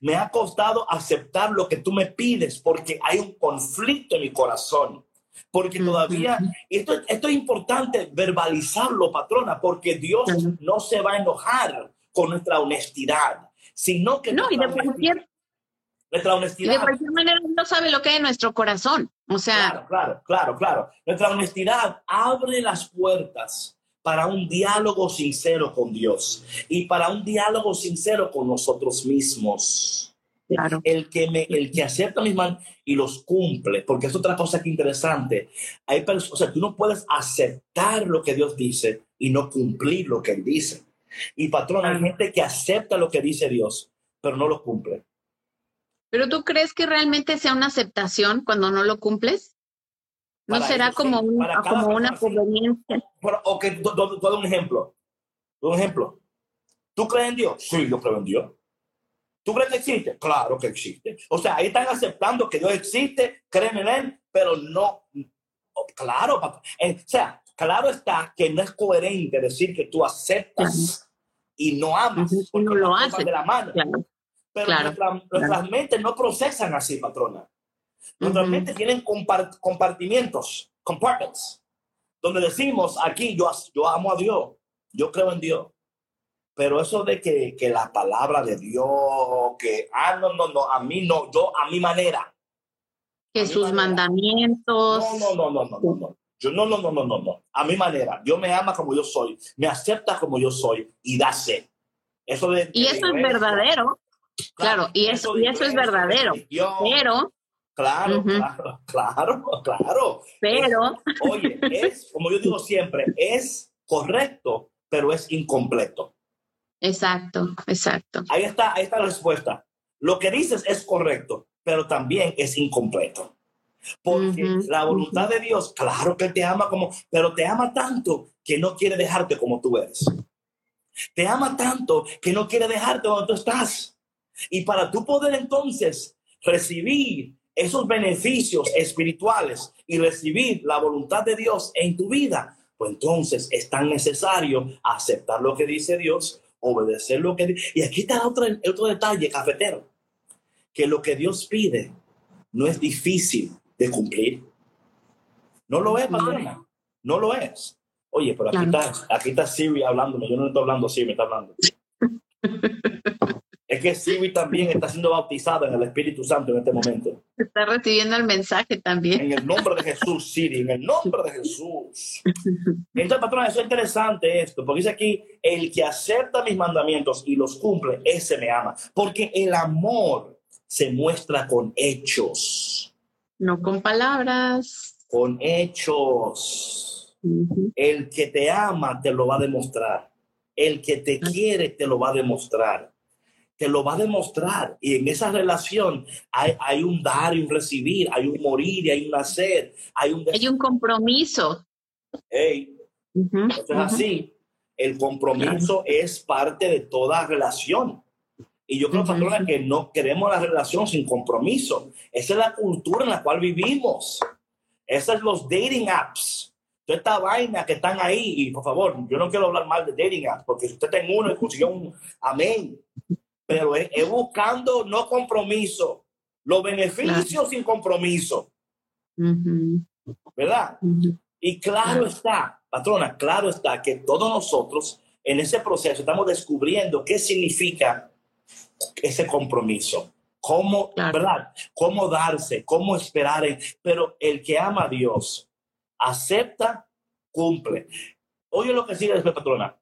me ha costado aceptar lo que tú me pides porque hay un conflicto en mi corazón porque todavía, esto, esto es importante verbalizarlo, patrona, porque Dios no se va a enojar con nuestra honestidad, sino que... No, y de cualquier... Nuestra honestidad. Y de cualquier manera no sabe lo que hay en nuestro corazón. O sea... Claro, claro, claro, claro. Nuestra honestidad abre las puertas para un diálogo sincero con Dios y para un diálogo sincero con nosotros mismos. El, que me, el que acepta mis manos y los cumple, porque es otra cosa que interesante. Hay personas, o sea, tú no puedes aceptar lo que Dios dice y no cumplir lo que Él dice. Y patrón, hay gente que acepta lo que dice Dios, pero no lo cumple. ¿Pero tú crees que realmente sea una aceptación cuando no lo cumples? ¿No será como, un, como una conveniencia? Ok, doy un ejemplo. Un ejemplo. ¿Tú crees en Dios? Sí, yo creo en Dios. ¿Tú crees que existe? Claro que existe. O sea, ahí están aceptando que Dios existe, creen en Él, pero no. Oh, claro, papá. o sea, claro está que no es coherente decir que tú aceptas y no amas. Porque no lo haces. De la mano. Pero nuestras mentes no procesan así, patrona. Nuestras mentes tienen compartimientos, compartments, donde decimos aquí, yo, yo amo a Dios, yo creo en Dios. Pero eso de que, que, la palabra de Dios, que, ah, no, no, no, a mí no, yo a mi manera. Que sus mandamientos. No, no, no, no, no, no. Yo no, no, no, no, no, no. A mi manera. Dios me ama como yo soy, me acepta como yo soy y da Eso de, y eso es verdadero. Claro, y, eso, y eso es verdadero. Pero Claro, claro, claro, claro. Pero. oye, es, como yo digo siempre, es correcto, pero es incompleto. Exacto, exacto. Ahí está, ahí está la respuesta. Lo que dices es correcto, pero también es incompleto. Porque la voluntad de Dios, claro que te ama como, pero te ama tanto que no quiere dejarte como tú eres. Te ama tanto que no quiere dejarte donde tú estás. Y para tú poder entonces recibir esos beneficios espirituales y recibir la voluntad de Dios en tu vida, pues entonces es tan necesario aceptar lo que dice Dios, obedecer lo que. Y aquí está otro, otro detalle, cafetero, que lo que Dios pide no es difícil de cumplir. No lo es, patrona. No lo es. Oye, pero aquí, está, aquí está Siri hablándome. Yo no estoy hablando, Siri me está hablando. es que Siri también está siendo bautizada en el Espíritu Santo en este momento. Está recibiendo el mensaje también. En el nombre de Jesús, Siri, en el nombre de Jesús. Entonces, patrón, eso es interesante esto, porque dice aquí, el que acepta mis mandamientos y los cumple, ese me ama. Porque el amor se muestra con hechos. No con palabras. Con hechos. El que te ama te lo va a demostrar. El que te quiere te lo va a demostrar te lo va a demostrar. Y en esa relación hay, un dar y un recibir, hay un morir y hay un nacer, hay un... Hay un compromiso. Hey, Entonces así, el compromiso es parte de toda relación. Y yo creo, patrona, que no queremos la relación sin compromiso. Esa es la cultura en la cual vivimos. Esos son los dating apps. Toda esta vaina que están ahí. Y por favor, yo no quiero hablar mal de dating apps, porque si usted tiene uno y consiguió un amén, pero es, buscando no compromiso, los beneficios sin compromiso. ¿Verdad? Y claro está, patrona, claro está que todos nosotros en ese proceso estamos descubriendo qué significa ese compromiso. Cómo, ¿verdad? Cómo darse, cómo esperar. pero el que ama a Dios, acepta, cumple. Oye lo que sigue después, patrona.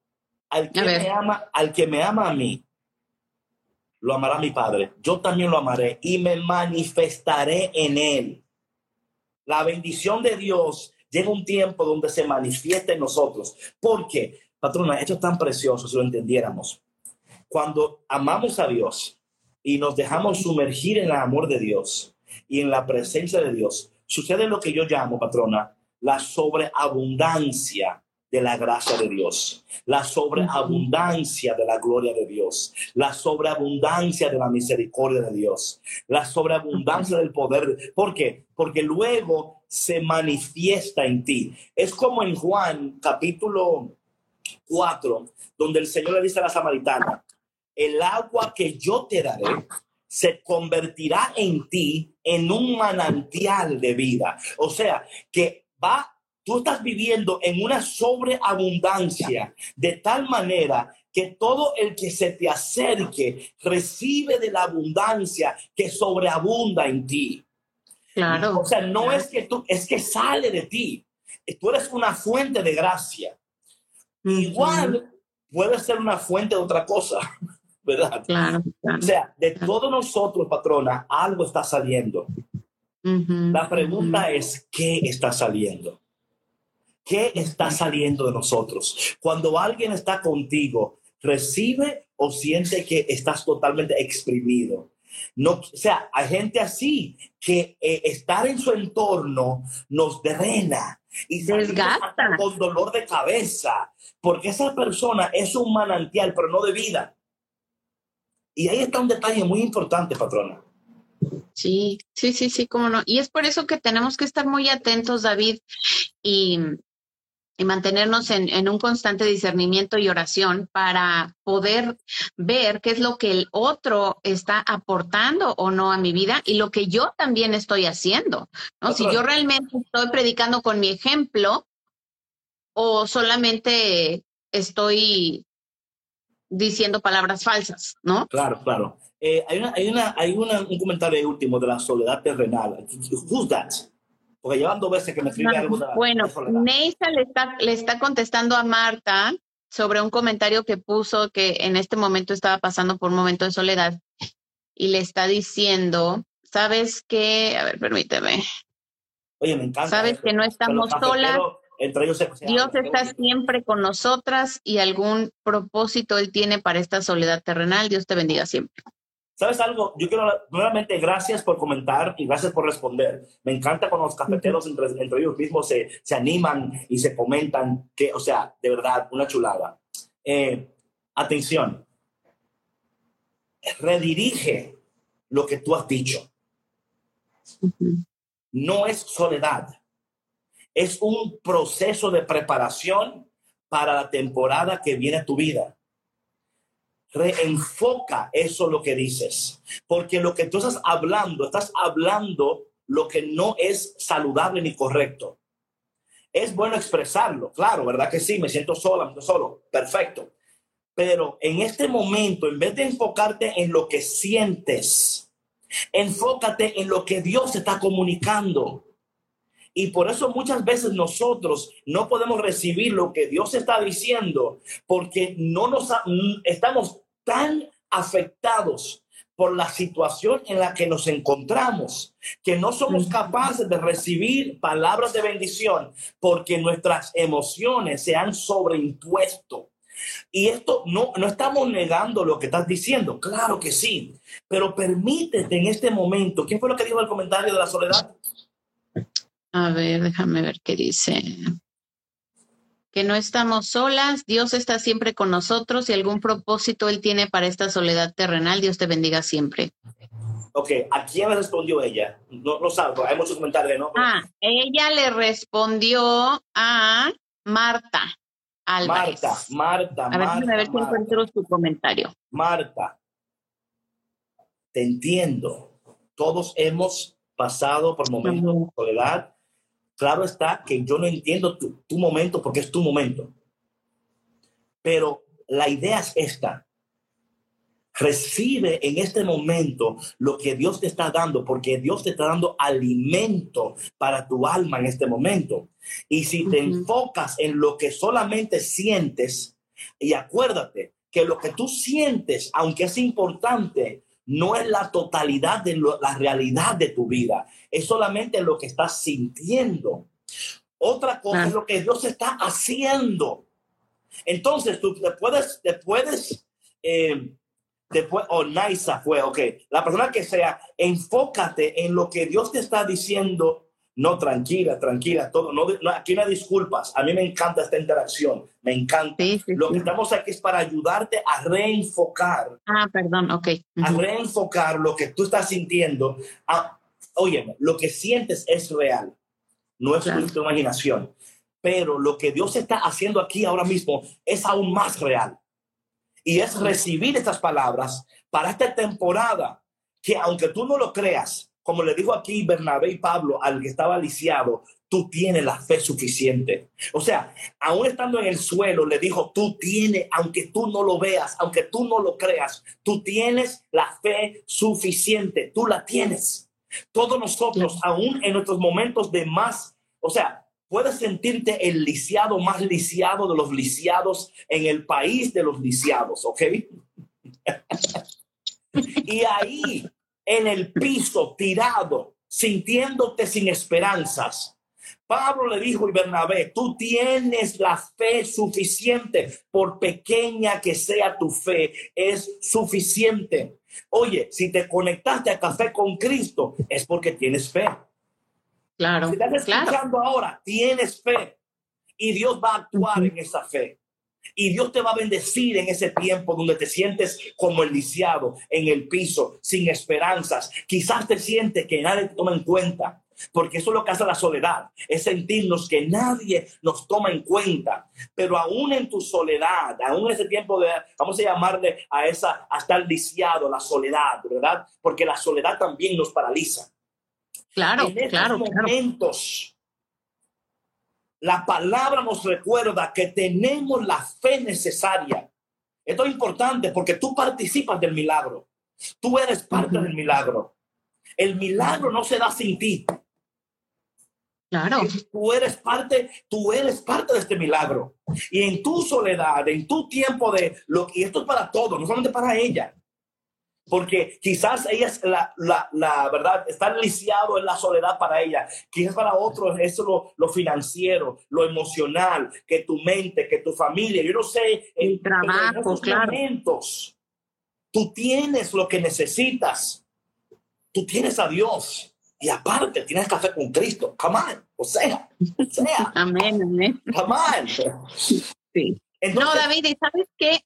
Al que, me ama, al que me ama a mí, lo amará mi Padre, yo también lo amaré y me manifestaré en él. La bendición de Dios llega un tiempo donde se manifiesta en nosotros. Porque, patrona, esto es tan precioso si lo entendiéramos. Cuando amamos a Dios y nos dejamos sumergir en el amor de Dios y en la presencia de Dios, sucede lo que yo llamo, patrona, la sobreabundancia de la gracia de Dios, la sobreabundancia de la gloria de Dios, la sobreabundancia de la misericordia de Dios, la sobreabundancia del poder. ¿Por qué? Porque luego se manifiesta en ti. Es como en Juan capítulo 4, donde el Señor le dice a la samaritana, el agua que yo te daré se convertirá en ti en un manantial de vida. O sea, que va tú estás viviendo en una sobreabundancia de tal manera que todo el que se te acerque recibe de la abundancia que sobreabunda en ti. Claro. O sea, no es que tú, es que sale de ti. Tú eres una fuente de gracia. Igual puede ser una fuente de otra cosa, ¿verdad? Claro, O sea, de todos nosotros, patrona, algo está saliendo. La pregunta es, ¿qué está saliendo? ¿Qué está saliendo de nosotros? Cuando alguien está contigo, ¿recibe o siente que estás totalmente exprimido? No, o sea, hay gente así que eh, estar en su entorno nos drena y desgasta con dolor de cabeza, porque esa persona es un manantial, pero no de vida. Y ahí está un detalle muy importante, patrona. Sí, sí, sí, sí, cómo no. Y es por eso que tenemos que estar muy atentos, David, y, y mantenernos en, un constante discernimiento y oración para poder ver qué es lo que el otro está aportando o no a mi vida y lo que yo también estoy haciendo. ¿no? Si yo realmente estoy predicando con mi ejemplo o solamente estoy diciendo palabras falsas, ¿no? Claro, claro. Eh, hay una, hay una, hay un comentario último de la soledad terrenal. Who's that? Porque llevan dos veces que me escribe algo. bueno, Neisa le está, le está contestando a Marta sobre un comentario que puso que en este momento estaba pasando por un momento de soledad y le está diciendo, sabes que, a ver, permíteme. Oye, me encanta. Sabes que no estamos solas. Entre ellos Dios está siempre con nosotras y algún propósito Él tiene para esta soledad terrenal. Dios te bendiga siempre. ¿Sabes algo? Yo quiero, nuevamente, gracias por comentar y gracias por responder. Me encanta cuando los cafeteros entre, ellos mismos se, se, animan y se comentan, que, o sea, de verdad, una chulada. Eh, atención, redirige lo que tú has dicho. No es soledad, es un proceso de preparación para la temporada que viene a tu vida reenfoca eso lo que dices, porque lo que tú estás hablando, estás hablando lo que no es saludable ni correcto. Es bueno expresarlo, claro, ¿verdad que sí? Me siento sola, me siento solo, perfecto. Pero en este momento, en vez de enfocarte en lo que sientes, enfócate en lo que Dios está comunicando. Y por eso muchas veces nosotros no podemos recibir lo que Dios está diciendo porque no nos estamos tan afectados por la situación en la que nos encontramos, que no somos capaces de recibir palabras de bendición porque nuestras emociones se han sobreimpuesto. Y esto no, no estamos negando lo que estás diciendo, claro que sí, pero permítete en este momento, ¿quién fue lo que dijo el comentario de la soledad? A ver, déjame ver qué dice. Que no estamos solas, Dios está siempre con nosotros y algún propósito Él tiene para esta soledad terrenal. Dios te bendiga siempre. Ok, ¿a quién le respondió ella? No, no sabe, hay muchos comentarios, ¿no? Ah, ella le respondió a Marta. Álvarez. Marta, Marta, a ver, Marta. A ver si encuentro su comentario. Marta, te entiendo. Todos hemos pasado por momentos de soledad Claro está que yo no entiendo tu, tu momento porque es tu momento. Pero la idea es esta. Recibe en este momento lo que Dios te está dando, porque Dios te está dando alimento para tu alma en este momento. Y si te enfocas en lo que solamente sientes, y acuérdate que lo que tú sientes, aunque es importante, no es la totalidad de la realidad de tu vida, es solamente lo que estás sintiendo. Otra cosa es lo que Dios está haciendo. Entonces tú te puedes, te puedes, eh, después, o oh, fue, ok, la persona que sea, enfócate en lo que Dios te está diciendo no, tranquila, tranquila, todo. No, aquí no hay disculpas. A mí me encanta esta interacción. Me encanta. Lo que estamos aquí es para ayudarte a reenfocar. Ah, perdón, ok. A reenfocar lo que tú estás sintiendo. Oye, lo que sientes es real. No es tu imaginación. Pero lo que Dios está haciendo aquí ahora mismo es aún más real. Y es recibir estas palabras para esta temporada que aunque tú no lo creas, como le dijo aquí Bernabé y Pablo al que estaba lisiado, tú tienes la fe suficiente. O sea, aún estando en el suelo, le dijo, tú tienes, aunque tú no lo veas, aunque tú no lo creas, tú tienes la fe suficiente, tú la tienes. Todos nosotros, aún en nuestros momentos de más, o sea, puedes sentirte el lisiado más lisiado de los lisiados en el país de los lisiados, ¿ok? y ahí en el piso, tirado, sintiéndote sin esperanzas. Pablo le dijo a Bernabé, tú tienes la fe suficiente, por pequeña que sea tu fe, es suficiente. Oye, si te conectaste a café con Cristo, es porque tienes fe. Claro. Si estás escuchando ahora, tienes fe y Dios va a actuar en esa fe. Y Dios te va a bendecir en ese tiempo donde te sientes como el lisiado en el piso, sin esperanzas. Quizás te sientes que nadie te toma en cuenta, porque eso es lo que hace la soledad, es sentirnos que nadie nos toma en cuenta. Pero aún en tu soledad, aún en ese tiempo de, vamos a llamarle a esa, a estar lisiado, la soledad, ¿verdad? Porque la soledad también nos paraliza. Claro, en claro. momentos la palabra nos recuerda que tenemos la fe necesaria. Esto es importante porque tú participas del milagro. Tú eres parte del milagro. El milagro no se da sin ti. Claro. Tú eres parte, tú eres parte de este milagro. Y en tu soledad, en tu tiempo de lo y esto es para todos, no solamente para ella. Porque quizás ella es la, la, la, verdad, está lisiado en la soledad para ella. Quizás para otros es lo, lo financiero, lo emocional, que tu mente, que tu familia. Yo no sé. El trabajo, en claro. momentos, tú tienes lo que necesitas. Tú tienes a Dios. Y aparte, tienes café con Cristo. Come on. O sea, o sea. amén, amén. Come on. Sí no, David, ¿y sabes qué?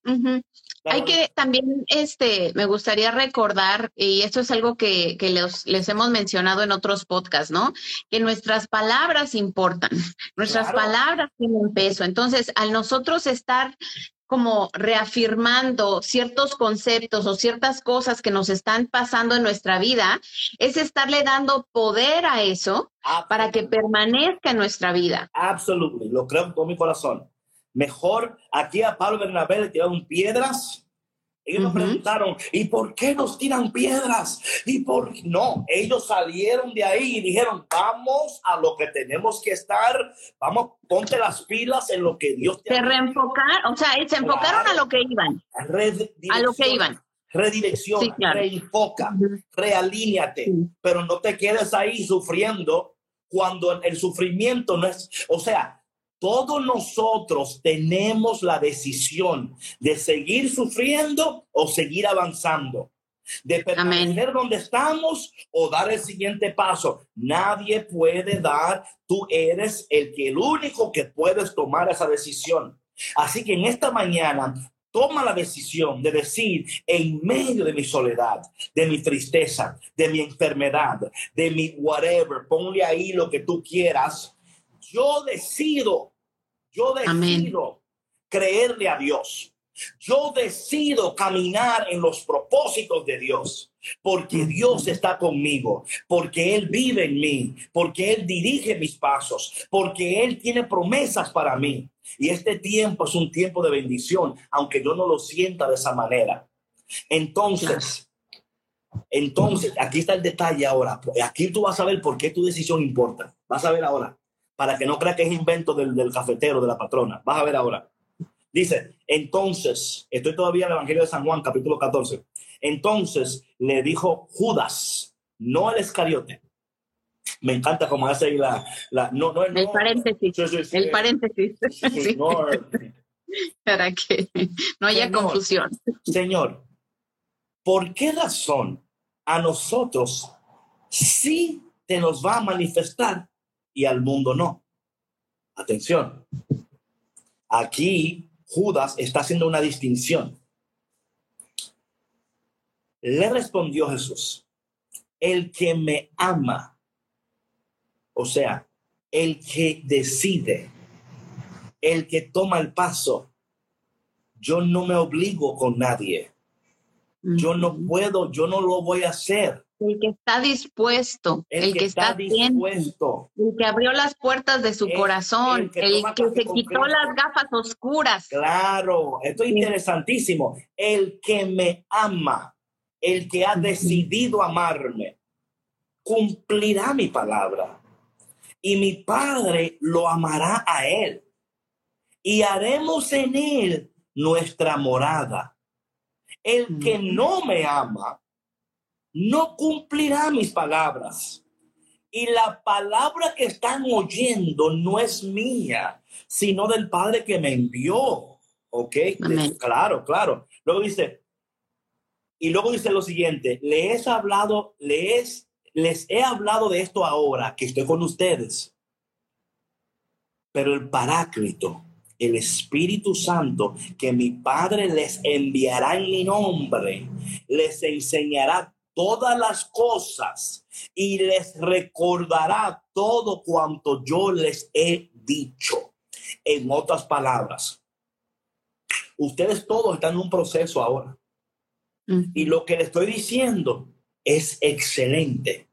Hay que también, este, me gustaría recordar, y esto es algo que, que les, les, hemos mencionado en otros podcasts, ¿no? Que nuestras palabras importan, nuestras palabras tienen peso. Entonces, al nosotros estar como reafirmando ciertos conceptos o ciertas cosas que nos están pasando en nuestra vida, es estarle dando poder a eso para que permanezca en nuestra vida. Absolutamente, lo creo con todo mi corazón. Mejor aquí a Pablo Bernabé le tiraron piedras. Ellos me preguntaron, ¿y por qué nos tiran piedras? ¿Y por No, ellos salieron de ahí y dijeron, vamos a lo que tenemos que estar, vamos, ponte las pilas en lo que Dios te Se reenfocaron, o sea, se enfocaron a lo que iban. A lo que iban. Redirección, reenfoca, realíñate, pero no te quedes ahí sufriendo cuando el sufrimiento no es, o sea, todos nosotros tenemos la decisión de seguir sufriendo o seguir avanzando, de permanecer donde estamos o dar el siguiente paso. Nadie puede dar, tú eres el que el único que puedes tomar esa decisión. Así que en esta mañana toma la decisión de decir en medio de mi soledad, de mi tristeza, de mi enfermedad, de mi whatever, ponle ahí lo que tú quieras. Yo decido yo decido creerle a Dios. Yo decido caminar en los propósitos de Dios, porque Dios está conmigo, porque Él vive en mí, porque Él dirige mis pasos, porque Él tiene promesas para mí. Y este tiempo es un tiempo de bendición, aunque yo no lo sienta de esa manera. Entonces, entonces, aquí está el detalle ahora. Aquí tú vas a ver por qué tu decisión importa. Vas a ver ahora para que no crea que es invento del, del cafetero, de la patrona. Vas a ver ahora. Dice, entonces, estoy todavía en el Evangelio de San Juan, capítulo 14. Entonces le dijo Judas, no el Escariote. Me encanta cómo hace ahí la, la no, no, el paréntesis. el paréntesis. Para que no haya confusión. Señor, ¿por qué razón a nosotros sí te nos va a manifestar y al mundo no. Atención. Aquí Judas está haciendo una distinción. Le respondió Jesús, el que me ama, o sea, el que decide, el que toma el paso, yo no me obligo con nadie. Yo no puedo, yo no lo voy a hacer. El que está dispuesto, el, que, está, dispuesto, el que abrió las puertas de su corazón, el que, se quitó las gafas oscuras. Claro, esto es interesantísimo. El que me ama, el que ha decidido amarme, cumplirá mi palabra. Y mi Padre lo amará a él. Y haremos en él nuestra morada. El que no me ama, no cumplirá mis palabras. Y la palabra que están oyendo no es mía, sino del Padre que me envió. ¿Ok? Claro, claro. Luego dice, y luego dice lo siguiente, les he hablado, les, les he hablado de esto ahora que estoy con ustedes. Pero el Paráclito, el Espíritu Santo, que mi Padre les enviará en mi nombre, les enseñará todas las cosas y les recordará todo cuanto yo les he dicho. En otras palabras, ustedes todos están en un proceso ahora. Y lo que les estoy diciendo es excelente,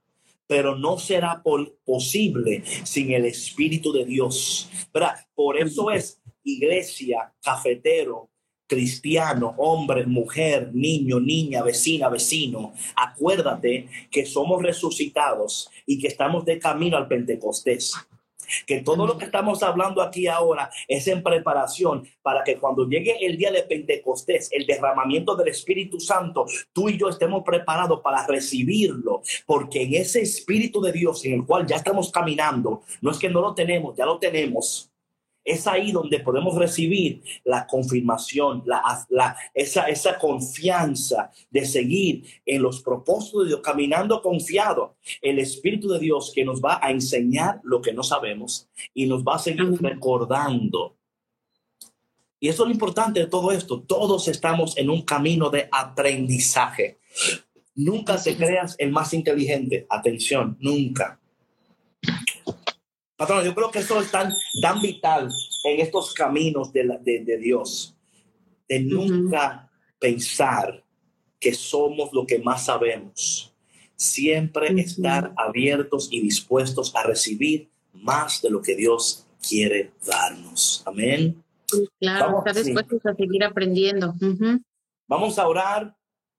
pero no será posible sin el Espíritu de Dios. Por eso es iglesia, cafetero, cristiano, hombre, mujer, niño, niña, vecina, vecino, acuérdate que somos resucitados y que estamos de camino al Pentecostés. Que todo lo que estamos hablando aquí ahora es en preparación para que cuando llegue el día de Pentecostés, el derramamiento del Espíritu Santo, tú y yo estemos preparados para recibirlo, porque en ese Espíritu de Dios en el cual ya estamos caminando, no es que no lo tenemos, ya lo tenemos es ahí donde podemos recibir la confirmación, la, esa, esa confianza de seguir en los propósitos de Dios, caminando confiado. El Espíritu de Dios que nos va a enseñar lo que no sabemos y nos va a seguir recordando. Y eso es lo importante de todo esto. Todos estamos en un camino de aprendizaje. Nunca te creas el más inteligente. Atención, nunca. Patrón, yo creo que eso es tan, tan vital en estos caminos de, de, Dios, de nunca pensar que somos lo que más sabemos. Siempre estar abiertos y dispuestos a recibir más de lo que Dios quiere darnos. Amén. Claro, estar dispuestos a seguir aprendiendo. Vamos a orar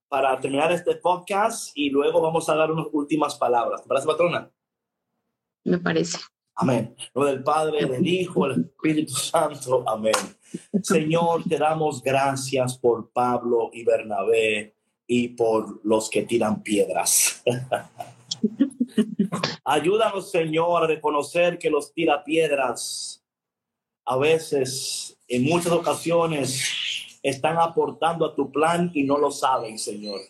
para terminar este podcast y luego vamos a dar unas últimas palabras. ¿Verdad, patrona? Me parece. Amén. Lo del Padre, del Hijo, el Espíritu Santo. Amén. Señor, te damos gracias por Pablo y Bernabé y por los que tiran piedras. Ayúdanos, Señor, a reconocer que los tira piedras a veces, en muchas ocasiones, están aportando a tu plan y no lo saben, Señor.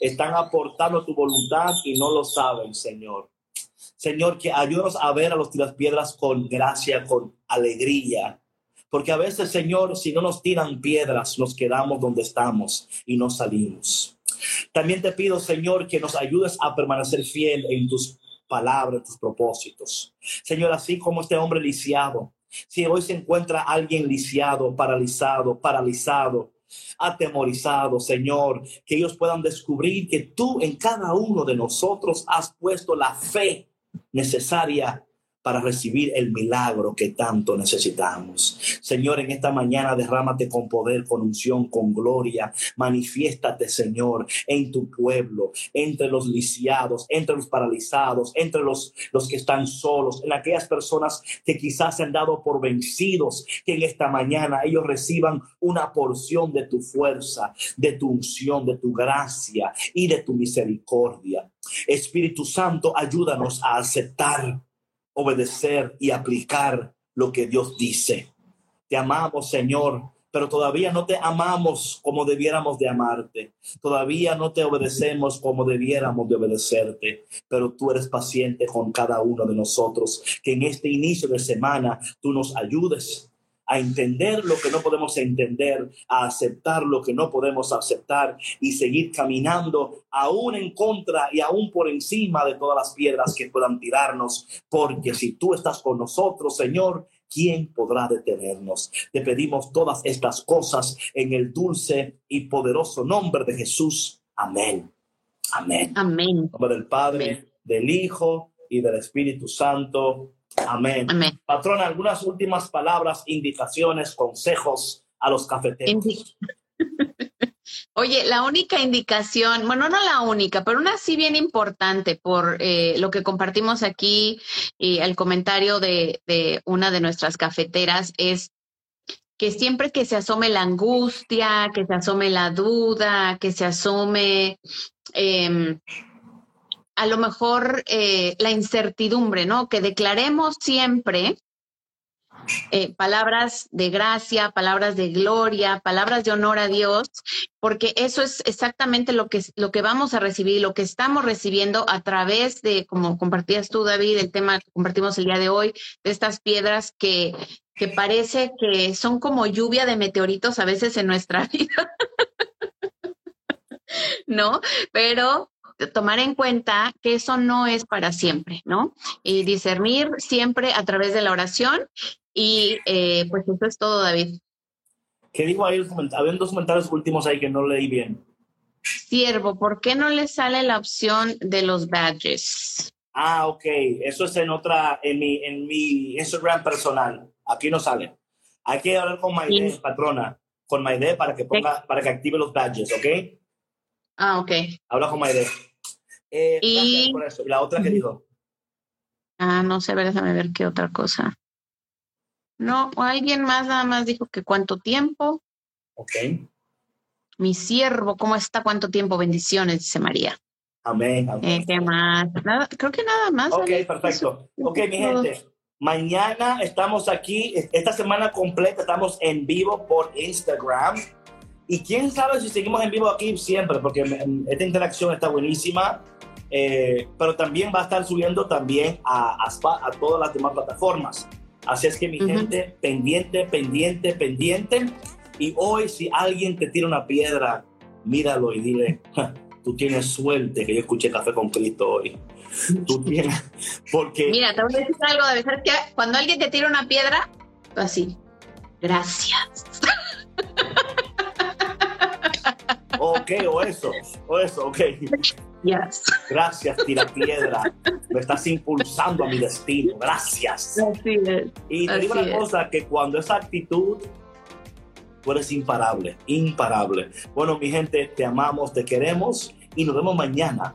Están aportando a tu voluntad y no lo saben, Señor. Señor, que ayúdanos a ver a los piedras con gracia, con alegría. Porque a veces, Señor, si no nos tiran piedras, nos quedamos donde estamos y no salimos. También te pido, Señor, que nos ayudes a permanecer fiel en tus palabras, en tus propósitos. Señor, así como este hombre lisiado, si hoy se encuentra alguien lisiado, paralizado, paralizado, atemorizado, Señor, que ellos puedan descubrir que tú en cada uno de nosotros has puesto la fe necesaria para recibir el milagro que tanto necesitamos. Señor, en esta mañana derrámate con poder, con unción, con gloria. Manifiéstate, Señor, en tu pueblo, entre los lisiados, entre los paralizados, entre los, los que están solos, en aquellas personas que quizás se han dado por vencidos, que en esta mañana ellos reciban una porción de tu fuerza, de tu unción, de tu gracia y de tu misericordia. Espíritu Santo, ayúdanos a aceptar obedecer y aplicar lo que Dios dice. Te amamos, Señor, pero todavía no te amamos como debiéramos de amarte. Todavía no te obedecemos como debiéramos de obedecerte, pero tú eres paciente con cada uno de nosotros. Que en este inicio de semana tú nos ayudes a entender lo que no podemos entender, a aceptar lo que no podemos aceptar y seguir caminando aún en contra y aún por encima de todas las piedras que puedan tirarnos, porque si tú estás con nosotros, Señor, ¿quién podrá detenernos? Te pedimos todas estas cosas en el dulce y poderoso nombre de Jesús. Amén. Amén. Amén. En nombre del Padre, del Hijo y del Espíritu Santo. Amén. Patrona, algunas últimas palabras, indicaciones, consejos a los cafeteros. Oye, la única indicación, bueno, no la única, pero una sí bien importante por eh, lo que compartimos aquí y el comentario de, una de nuestras cafeteras es que siempre que se asome la angustia, que se asome la duda, que se asome em, a lo mejor eh, la incertidumbre, ¿no? Que declaremos siempre eh, palabras de gracia, palabras de gloria, palabras de honor a Dios, porque eso es exactamente lo que, lo que vamos a recibir, lo que estamos recibiendo a través de, como compartías tú, David, el tema que compartimos el día de hoy, de estas piedras que, que parece que son como lluvia de meteoritos a veces en nuestra vida. ¿no? Pero tomar en cuenta que eso no es para siempre, ¿no? Y discernir siempre a través de la oración y eh, pues eso es todo, David. ¿Qué dijo ahí? Había dos comentarios últimos ahí que no leí bien. Siervo, ¿por qué no le sale la opción de los badges? Ah, ok. Eso es en otra, en mi, en mi Instagram personal. Aquí no sale. Hay que hablar con Maide, patrona, con Maide para que ponga, para que active los badges, ¿ok? Ah, ok. Habla con Maide. Eh, y... la otra que dijo. Ah, no sé, a ver, déjame ver qué otra cosa. No, alguien más nada más dijo que cuánto tiempo. Ok. Mi siervo, ¿cómo está? ¿Cuánto tiempo? Bendiciones, dice María. Amén. amén. Eh, ¿Qué más? Nada, creo que nada más. Ok, ¿vale? perfecto. Ok, mi gente. Mañana estamos aquí, esta semana completa estamos en vivo por Instagram. Y quién sabe si seguimos en vivo aquí siempre, porque esta interacción está buenísima. Eh, pero también va a estar subiendo también a, a, Spa- a todas las demás plataformas. Así es que mi Ujú. gente, pendiente, pendiente, pendiente. Y hoy si alguien te tira una piedra, míralo y dile, "Ja, tú tienes suerte que yo escuché Café con Cristo hoy. Tú tienes, porque... Mira, te voy a decir algo de ¿sabes qué? Cuando alguien te tira una piedra, tú así. Gracias. Ok, o eso, o eso, ok. Yes. Gracias, tira piedra. Me estás impulsando a mi destino. Gracias. Así es. Y te digo una es. cosa, que cuando esa actitud, tú eres imparable, imparable. Bueno, mi gente, te amamos, te queremos y nos vemos mañana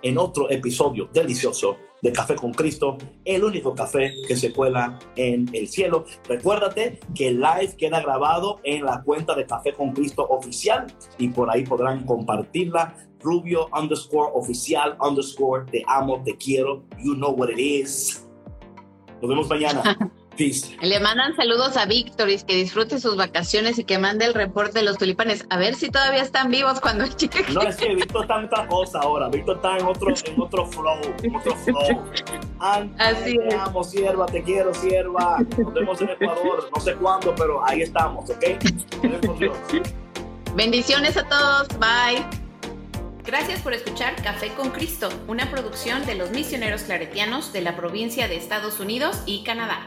en otro episodio delicioso de Café con Cristo, el único café que se cuela en el cielo. Recuérdate que el live queda grabado en la cuenta de Café con Cristo oficial y por ahí podrán compartirla. Rubio underscore oficial underscore te amo, te quiero, you know what it is. Nos vemos mañana. Le mandan saludos a Víctor y que disfrute sus vacaciones y que mande el reporte de los tulipanes. A ver si todavía están vivos cuando llegue. No, es que Víctor está en otra cosa ahora. Víctor está en otro, en otro flow, en otro flow. An- Así te es. amo, sierva, te quiero, sierva. Nos vemos en Ecuador, no sé cuándo, pero ahí estamos, ¿ok? Te. Bendiciones a todos. Bye. Gracias por escuchar Café con Cristo, una producción de los misioneros claretianos de la provincia de Estados Unidos y Canadá.